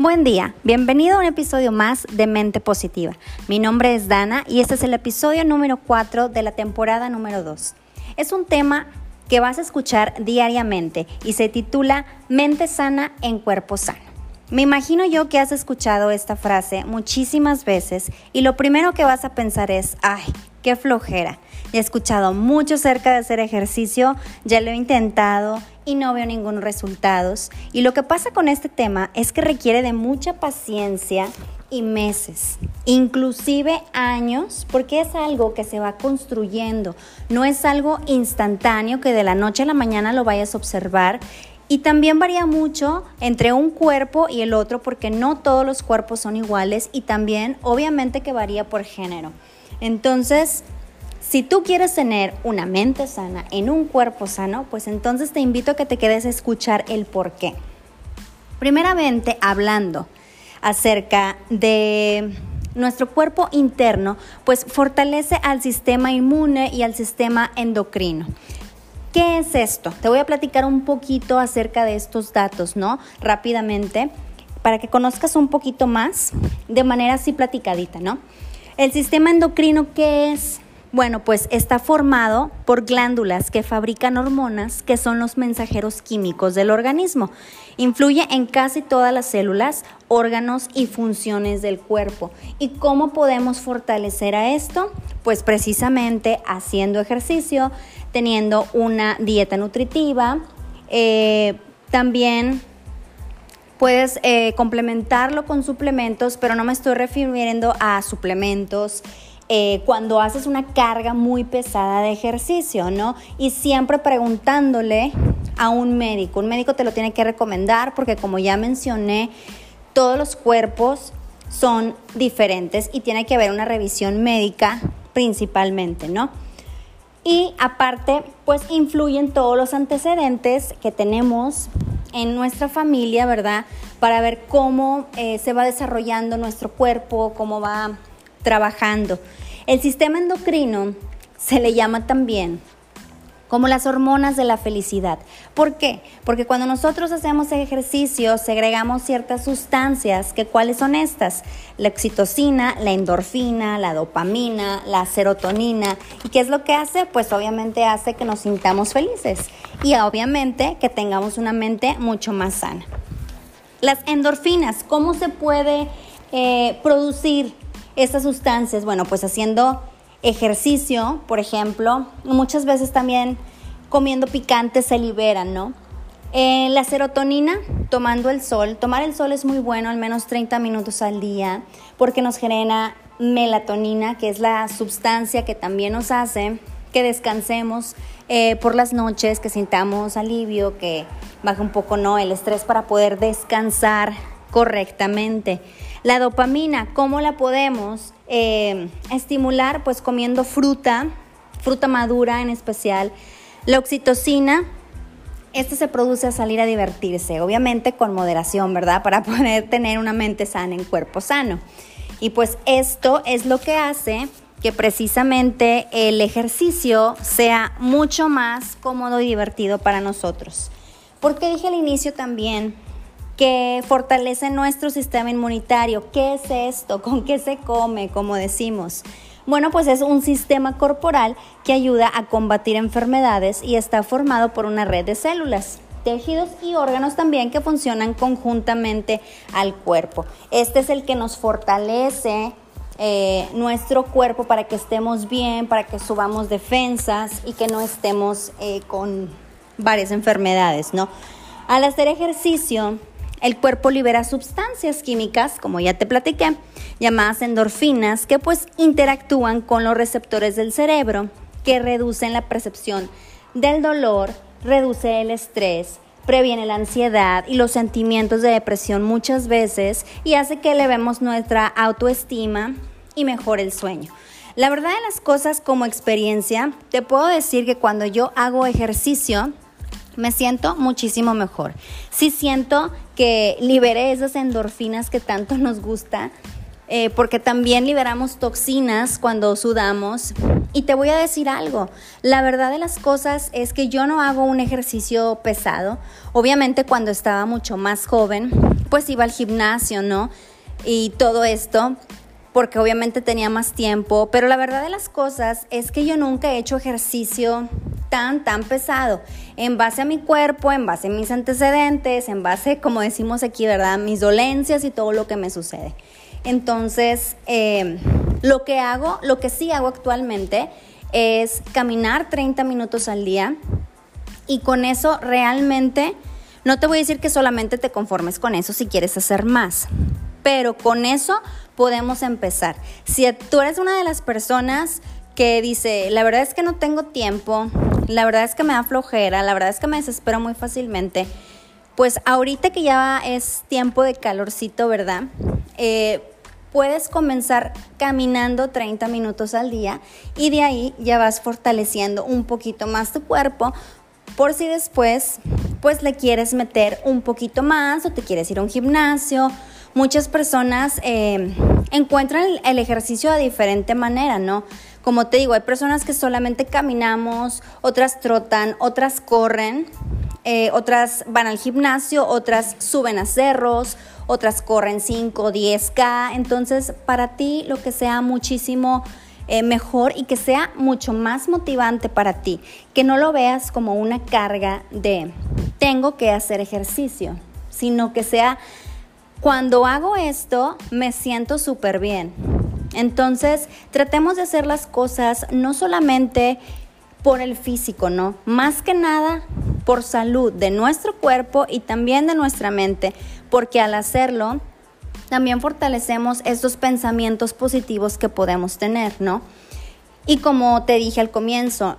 Buen día, bienvenido a un episodio más de Mente Positiva. Mi nombre es Dana y este es el episodio número 4 de la temporada número 2. Es un tema que vas a escuchar diariamente y se titula Mente sana en cuerpo sano. Me imagino yo que has escuchado esta frase muchísimas veces y lo primero que vas a pensar es, ay, qué flojera. He escuchado mucho acerca de hacer ejercicio, ya lo he intentado y no veo ningún resultados. Y lo que pasa con este tema es que requiere de mucha paciencia y meses, inclusive años, porque es algo que se va construyendo, no es algo instantáneo que de la noche a la mañana lo vayas a observar. Y también varía mucho entre un cuerpo y el otro porque no todos los cuerpos son iguales y también obviamente que varía por género. Entonces, si tú quieres tener una mente sana en un cuerpo sano, pues entonces te invito a que te quedes a escuchar el por qué. Primeramente, hablando acerca de nuestro cuerpo interno, pues fortalece al sistema inmune y al sistema endocrino. ¿Qué es esto? Te voy a platicar un poquito acerca de estos datos, ¿no? Rápidamente, para que conozcas un poquito más de manera así platicadita, ¿no? El sistema endocrino, ¿qué es? Bueno, pues está formado por glándulas que fabrican hormonas que son los mensajeros químicos del organismo. Influye en casi todas las células, órganos y funciones del cuerpo. ¿Y cómo podemos fortalecer a esto? Pues precisamente haciendo ejercicio, teniendo una dieta nutritiva, eh, también puedes eh, complementarlo con suplementos, pero no me estoy refiriendo a suplementos eh, cuando haces una carga muy pesada de ejercicio, ¿no? Y siempre preguntándole a un médico. Un médico te lo tiene que recomendar porque como ya mencioné, todos los cuerpos son diferentes y tiene que haber una revisión médica principalmente, ¿no? Y aparte, pues influyen todos los antecedentes que tenemos en nuestra familia, ¿verdad? Para ver cómo eh, se va desarrollando nuestro cuerpo, cómo va trabajando. El sistema endocrino se le llama también como las hormonas de la felicidad. ¿Por qué? Porque cuando nosotros hacemos ejercicio segregamos ciertas sustancias, que cuáles son estas? La oxitocina, la endorfina, la dopamina, la serotonina. ¿Y qué es lo que hace? Pues obviamente hace que nos sintamos felices y obviamente que tengamos una mente mucho más sana. Las endorfinas, ¿cómo se puede eh, producir estas sustancias? Bueno, pues haciendo ejercicio, por ejemplo, muchas veces también comiendo picante se liberan, ¿no? Eh, la serotonina, tomando el sol. Tomar el sol es muy bueno, al menos 30 minutos al día, porque nos genera melatonina, que es la sustancia que también nos hace que descansemos eh, por las noches, que sintamos alivio, que baje un poco ¿no? el estrés para poder descansar correctamente. La dopamina, ¿cómo la podemos eh, estimular? Pues comiendo fruta, fruta madura en especial. La oxitocina, esta se produce a salir a divertirse, obviamente con moderación, ¿verdad? Para poder tener una mente sana en cuerpo sano. Y pues esto es lo que hace que precisamente el ejercicio sea mucho más cómodo y divertido para nosotros. Porque dije al inicio también que fortalece nuestro sistema inmunitario. ¿Qué es esto? ¿Con qué se come? Como decimos. Bueno, pues es un sistema corporal que ayuda a combatir enfermedades y está formado por una red de células tejidos y órganos también que funcionan conjuntamente al cuerpo. Este es el que nos fortalece eh, nuestro cuerpo para que estemos bien, para que subamos defensas y que no estemos eh, con varias enfermedades, ¿no? Al hacer ejercicio, el cuerpo libera sustancias químicas, como ya te platiqué, llamadas endorfinas, que pues interactúan con los receptores del cerebro, que reducen la percepción del dolor, reduce el estrés, previene la ansiedad y los sentimientos de depresión muchas veces y hace que elevemos nuestra autoestima y mejore el sueño. La verdad de las cosas como experiencia, te puedo decir que cuando yo hago ejercicio, me siento muchísimo mejor. Sí siento que liberé esas endorfinas que tanto nos gusta, eh, porque también liberamos toxinas cuando sudamos. Y te voy a decir algo, la verdad de las cosas es que yo no hago un ejercicio pesado. Obviamente cuando estaba mucho más joven, pues iba al gimnasio, ¿no? Y todo esto, porque obviamente tenía más tiempo, pero la verdad de las cosas es que yo nunca he hecho ejercicio tan, tan pesado, en base a mi cuerpo, en base a mis antecedentes, en base, como decimos aquí, ¿verdad? Mis dolencias y todo lo que me sucede. Entonces, eh, lo que hago, lo que sí hago actualmente es caminar 30 minutos al día y con eso realmente, no te voy a decir que solamente te conformes con eso si quieres hacer más, pero con eso podemos empezar. Si tú eres una de las personas que dice, la verdad es que no tengo tiempo, la verdad es que me da flojera, la verdad es que me desespero muy fácilmente, pues ahorita que ya es tiempo de calorcito, ¿verdad? Eh, puedes comenzar caminando 30 minutos al día y de ahí ya vas fortaleciendo un poquito más tu cuerpo por si después pues le quieres meter un poquito más o te quieres ir a un gimnasio. Muchas personas eh, encuentran el, ejercicio de diferente manera, ¿no? Como te digo, hay personas que solamente caminamos, otras trotan, otras corren, eh, otras van al gimnasio, otras suben a cerros, otras corren 5, 10K. Entonces, para ti lo que sea muchísimo eh, mejor y que sea mucho más motivante para ti, que no lo veas como una carga de tengo que hacer ejercicio, sino que sea cuando hago esto me siento súper bien. Entonces, tratemos de hacer las cosas no solamente por el físico, ¿no? Más que nada por salud de nuestro cuerpo y también de nuestra mente, porque al hacerlo también fortalecemos estos pensamientos positivos que podemos tener, ¿no? Y como te dije al comienzo,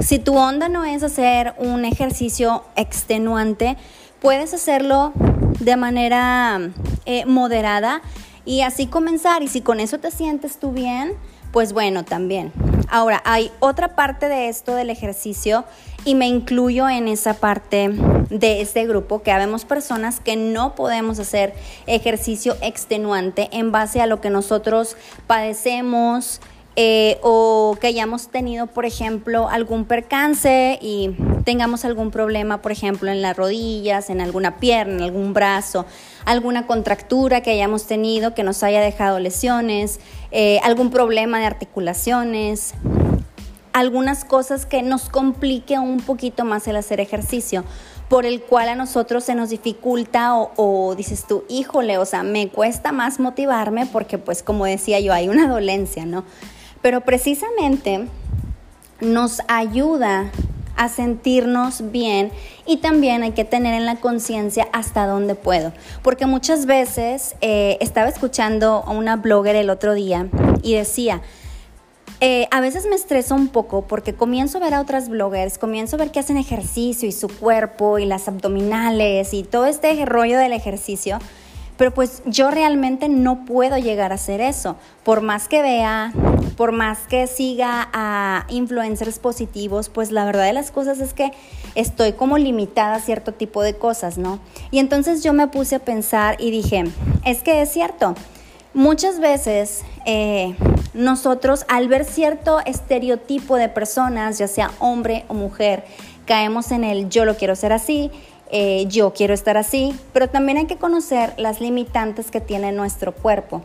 si tu onda no es hacer un ejercicio extenuante, puedes hacerlo de manera eh, moderada y así comenzar. Y si con eso te sientes tú bien, pues bueno, también. Ahora, hay otra parte de esto del ejercicio y me incluyo en esa parte de este grupo que habemos personas que no podemos hacer ejercicio extenuante en base a lo que nosotros padecemos, eh, o que hayamos tenido, por ejemplo, algún percance y tengamos algún problema, por ejemplo, en las rodillas, en alguna pierna, en algún brazo, alguna contractura que hayamos tenido que nos haya dejado lesiones, eh, algún problema de articulaciones, algunas cosas que nos complique un poquito más el hacer ejercicio por el cual a nosotros se nos dificulta o, o, dices tú, híjole, o sea, me cuesta más motivarme porque pues como decía yo, hay una dolencia, ¿no? pero precisamente nos ayuda a sentirnos bien y también hay que tener en la conciencia hasta dónde puedo. Porque muchas veces eh, estaba escuchando a una blogger el otro día y decía, eh, a veces me estreso un poco porque comienzo a ver a otras bloggers, comienzo a ver que hacen ejercicio y su cuerpo y las abdominales y todo este rollo del ejercicio pero pues yo realmente no puedo llegar a hacer eso. Por más que vea, por más que siga a influencers positivos, pues la verdad de las cosas es que estoy como limitada a cierto tipo de cosas, ¿no? Y entonces yo me puse a pensar y dije, es que es cierto. Muchas veces eh, nosotros al ver cierto estereotipo de personas, ya sea hombre o mujer, caemos en el yo lo quiero ser así, eh, yo quiero estar así, pero también hay que conocer las limitantes que tiene nuestro cuerpo,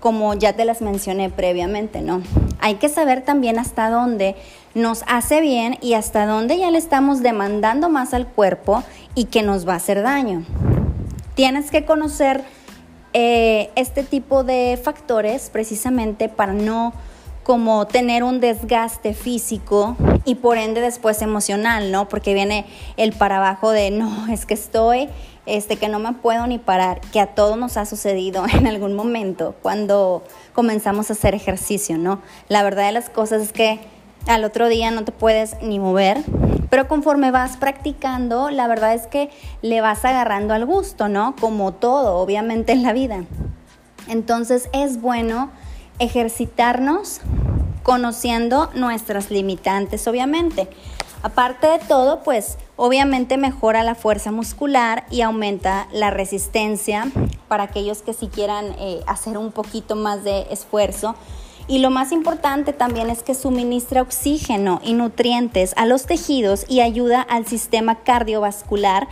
como ya te las mencioné previamente, ¿no? Hay que saber también hasta dónde nos hace bien y hasta dónde ya le estamos demandando más al cuerpo y que nos va a hacer daño. Tienes que conocer eh, este tipo de factores precisamente para no como tener un desgaste físico y por ende después emocional, ¿no? Porque viene el para abajo de, no, es que estoy, este, que no me puedo ni parar, que a todos nos ha sucedido en algún momento cuando comenzamos a hacer ejercicio, ¿no? La verdad de las cosas es que al otro día no te puedes ni mover, pero conforme vas practicando, la verdad es que le vas agarrando al gusto, ¿no? Como todo, obviamente, en la vida. Entonces es bueno ejercitarnos conociendo nuestras limitantes, obviamente. Aparte de todo, pues obviamente mejora la fuerza muscular y aumenta la resistencia para aquellos que si quieran eh, hacer un poquito más de esfuerzo. Y lo más importante también es que suministra oxígeno y nutrientes a los tejidos y ayuda al sistema cardiovascular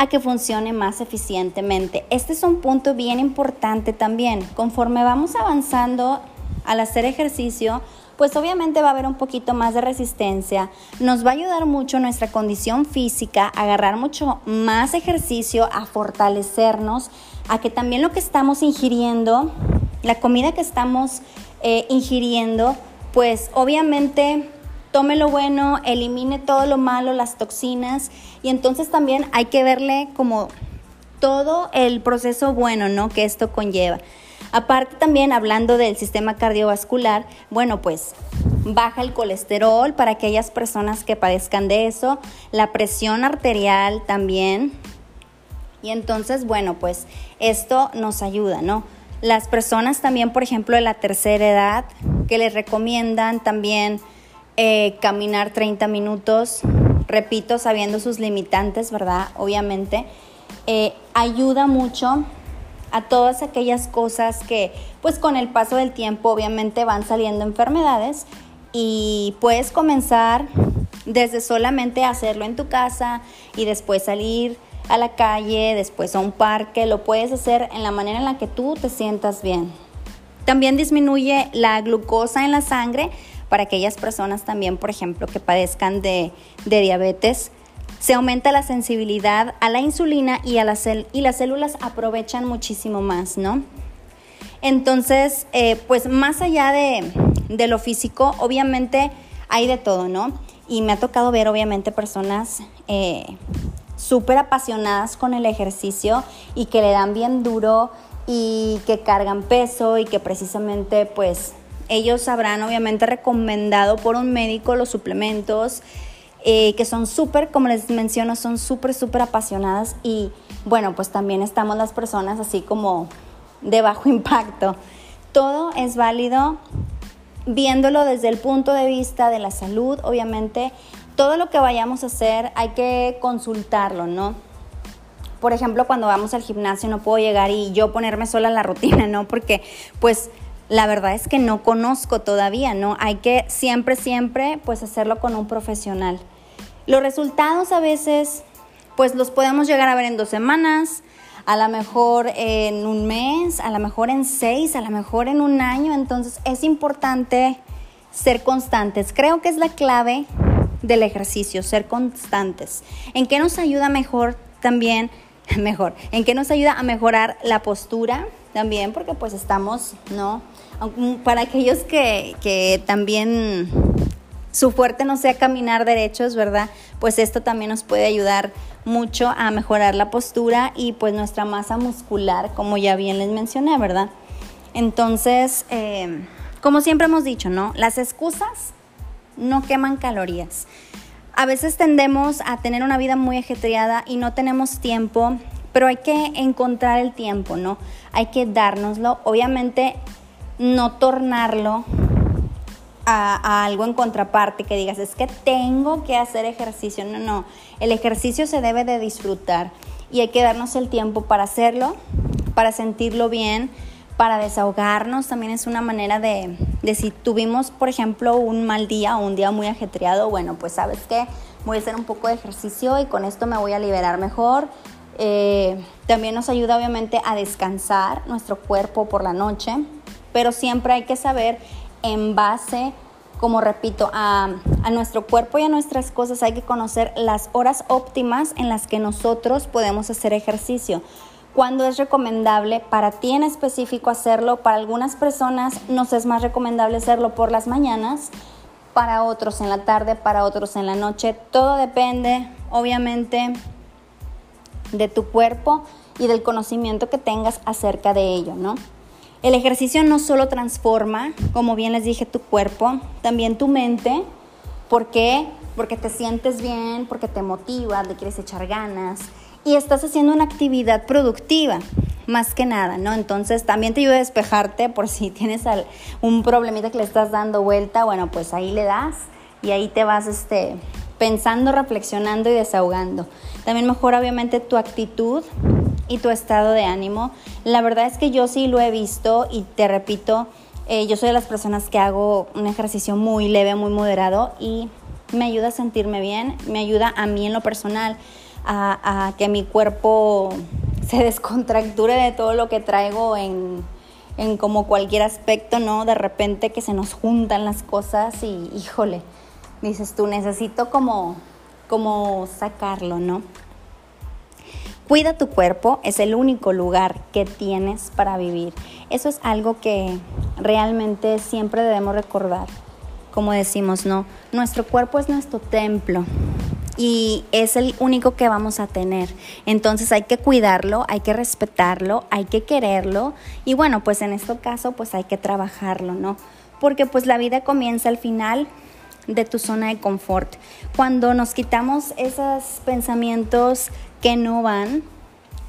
a que funcione más eficientemente. Este es un punto bien importante también. Conforme vamos avanzando al hacer ejercicio, pues obviamente va a haber un poquito más de resistencia. Nos va a ayudar mucho nuestra condición física, a agarrar mucho más ejercicio, a fortalecernos, a que también lo que estamos ingiriendo, la comida que estamos eh, ingiriendo, pues obviamente tome lo bueno, elimine todo lo malo, las toxinas y entonces también hay que verle como todo el proceso bueno, ¿no? Que esto conlleva. Aparte también hablando del sistema cardiovascular, bueno, pues baja el colesterol para aquellas personas que padezcan de eso, la presión arterial también. Y entonces, bueno, pues esto nos ayuda, ¿no? Las personas también, por ejemplo, de la tercera edad, que les recomiendan también eh, caminar 30 minutos, repito, sabiendo sus limitantes, ¿verdad? Obviamente, eh, ayuda mucho a todas aquellas cosas que, pues con el paso del tiempo, obviamente van saliendo enfermedades y puedes comenzar desde solamente hacerlo en tu casa y después salir a la calle, después a un parque, lo puedes hacer en la manera en la que tú te sientas bien. También disminuye la glucosa en la sangre, para aquellas personas también, por ejemplo, que padezcan de, diabetes. Se aumenta la sensibilidad a la insulina y, a las y las células aprovechan muchísimo más, ¿no? Entonces, eh, pues más allá de, lo físico, obviamente hay de todo, ¿no? Y me ha tocado ver, obviamente, personas eh, súper apasionadas con el ejercicio y que le dan bien duro y que cargan peso y que precisamente, pues, ellos habrán obviamente recomendado por un médico los suplementos, eh, que son súper, como les menciono, son súper, súper apasionadas y bueno, pues también estamos las personas así como de bajo impacto. Todo es válido viéndolo desde el punto de vista de la salud, obviamente, todo lo que vayamos a hacer hay que consultarlo, ¿no? Por ejemplo, cuando vamos al gimnasio no puedo llegar y yo ponerme sola la rutina, ¿no? Porque pues la verdad es que no conozco todavía, ¿no? Hay que siempre, siempre, pues hacerlo con un profesional. Los resultados a veces, pues los podemos llegar a ver en dos semanas, a lo mejor en un mes, a lo mejor en seis, a lo mejor en un año. Entonces es importante ser constantes. Creo que es la clave del ejercicio, ser constantes. ¿En qué nos ayuda mejor también? Mejor. ¿En qué nos ayuda a mejorar la postura? También porque pues estamos, ¿no? para aquellos que, también su fuerte no sea caminar derechos, ¿verdad? Pues esto también nos puede ayudar mucho a mejorar la postura y pues nuestra masa muscular, como ya bien les mencioné, ¿verdad? Entonces, eh, como siempre hemos dicho, ¿no? Las excusas no queman calorías. A veces tendemos a tener una vida muy ajetreada y no tenemos tiempo, pero hay que encontrar el tiempo, ¿no? Hay que dárnoslo. Obviamente no tornarlo a, algo en contraparte que digas, es que tengo que hacer ejercicio. No, no, el ejercicio se debe de disfrutar y hay que darnos el tiempo para hacerlo, para sentirlo bien, para desahogarnos. También es una manera de, de si tuvimos, por ejemplo, un mal día o un día muy ajetreado, bueno, pues sabes que voy a hacer un poco de ejercicio y con esto me voy a liberar mejor. Eh, también nos ayuda obviamente a descansar nuestro cuerpo por la noche pero siempre hay que saber en base, como repito, a, nuestro cuerpo y a nuestras cosas, hay que conocer las horas óptimas en las que nosotros podemos hacer ejercicio. Cuando es recomendable para ti en específico hacerlo, para algunas personas nos es más recomendable hacerlo por las mañanas, para otros en la tarde, para otros en la noche. Todo depende, obviamente, de tu cuerpo y del conocimiento que tengas acerca de ello, ¿no? El ejercicio no solo transforma, como bien les dije, tu cuerpo, también tu mente. ¿Por qué? Porque te sientes bien, porque te motiva, te quieres echar ganas y estás haciendo una actividad productiva, más que nada, ¿no? Entonces también te ayuda a despejarte por si tienes un problemita que le estás dando vuelta, bueno, pues ahí le das y ahí te vas este, pensando, reflexionando y desahogando. También mejora obviamente tu actitud y tu estado de ánimo. La verdad es que yo sí lo he visto y te repito, eh, yo soy de las personas que hago un ejercicio muy leve, muy moderado y me ayuda a sentirme bien, me ayuda a mí en lo personal a, que mi cuerpo se descontracture de todo lo que traigo en, en como cualquier aspecto, ¿no? De repente que se nos juntan las cosas y híjole, dices tú, necesito como, como sacarlo, ¿no? Cuida tu cuerpo, es el único lugar que tienes para vivir. Eso es algo que realmente siempre debemos recordar. Como decimos, no, nuestro cuerpo es nuestro templo y es el único que vamos a tener. Entonces hay que cuidarlo, hay que respetarlo, hay que quererlo y bueno, pues en este caso pues hay que trabajarlo, ¿no? Porque pues la vida comienza al final de tu zona de confort. Cuando nos quitamos esos pensamientos que no van,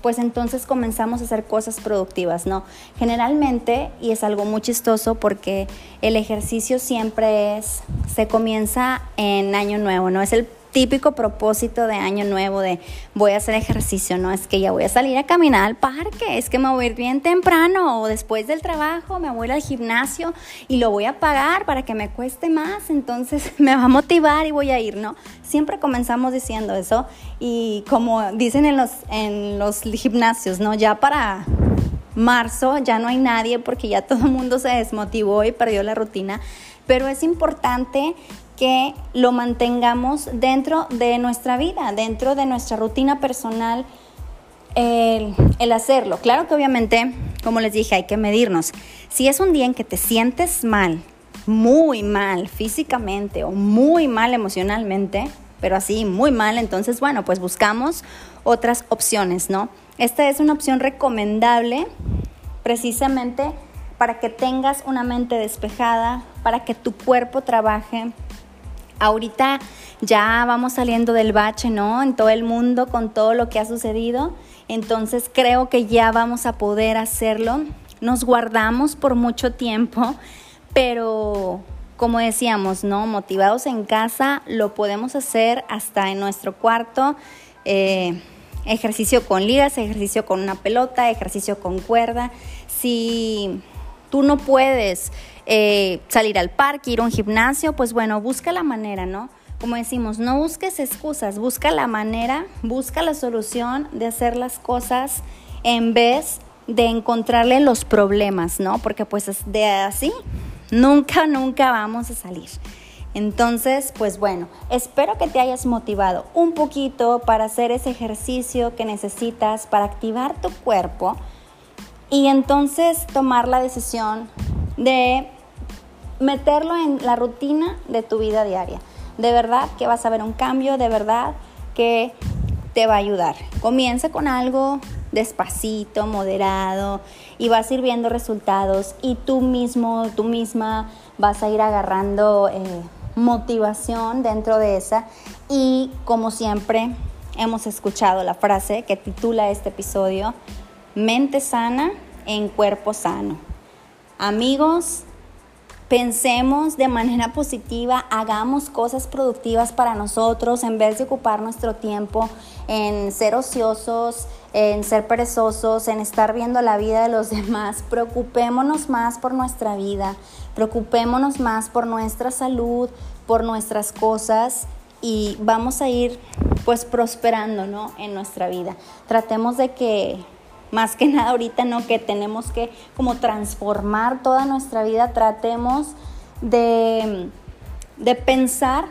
pues entonces comenzamos a hacer cosas productivas, ¿no? Generalmente, y es algo muy chistoso porque el ejercicio siempre es, se comienza en año nuevo, ¿no? Es el típico propósito de año nuevo de voy a hacer ejercicio, no es que ya voy a salir a caminar al parque, es que me voy a ir bien temprano o después del trabajo me voy al gimnasio y lo voy a pagar para que me cueste más, entonces me va a motivar y voy a ir, ¿no? Siempre comenzamos diciendo eso y como dicen en los, en los gimnasios, ¿no? Ya para marzo ya no hay nadie porque ya todo el mundo se desmotivó y perdió la rutina, pero es importante que lo mantengamos dentro de nuestra vida, dentro de nuestra rutina personal, el, hacerlo. Claro que obviamente, como les dije, hay que medirnos. Si es un día en que te sientes mal, muy mal físicamente o muy mal emocionalmente, pero así muy mal, entonces bueno, pues buscamos otras opciones, ¿no? Esta es una opción recomendable precisamente para que tengas una mente despejada, para que tu cuerpo trabaje ahorita ya vamos saliendo del bache, ¿no? En todo el mundo con todo lo que ha sucedido. Entonces creo que ya vamos a poder hacerlo. Nos guardamos por mucho tiempo, pero como decíamos, ¿no? Motivados en casa, lo podemos hacer hasta en nuestro cuarto. Eh, ejercicio con ligas, ejercicio con una pelota, ejercicio con cuerda. Si tú no puedes eh, salir al parque, ir a un gimnasio, pues bueno, busca la manera, ¿no? Como decimos, no busques excusas, busca la manera, busca la solución de hacer las cosas en vez de encontrarle los problemas, ¿no? Porque pues de así nunca, nunca vamos a salir. Entonces, pues bueno, espero que te hayas motivado un poquito para hacer ese ejercicio que necesitas para activar tu cuerpo y entonces tomar la decisión de meterlo en la rutina de tu vida diaria. De verdad que vas a ver un cambio, de verdad que te va a ayudar. Comienza con algo despacito, moderado y vas a ir viendo resultados y tú mismo, tú misma vas a ir agarrando eh, motivación dentro de esa y como siempre hemos escuchado la frase que titula este episodio, mente sana en cuerpo sano. Amigos, pensemos de manera positiva, hagamos cosas productivas para nosotros en vez de ocupar nuestro tiempo en ser ociosos, en ser perezosos, en estar viendo la vida de los demás. Preocupémonos más por nuestra vida, preocupémonos más por nuestra salud, por nuestras cosas y vamos a ir pues prosperando, ¿no? En nuestra vida. Tratemos de que más que nada ahorita, ¿no? Que tenemos que como transformar toda nuestra vida, tratemos de, de pensar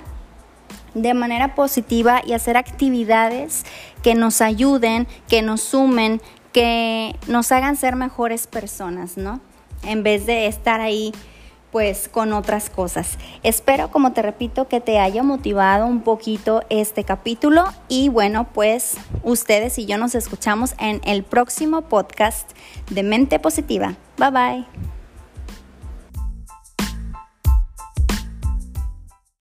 de manera positiva y hacer actividades que nos ayuden, que nos sumen, que nos hagan ser mejores personas, ¿no? En vez de estar ahí pues con otras cosas. Espero, como te repito, que te haya motivado un poquito este capítulo y bueno, pues ustedes y yo nos escuchamos en el próximo podcast de Mente Positiva. Bye bye.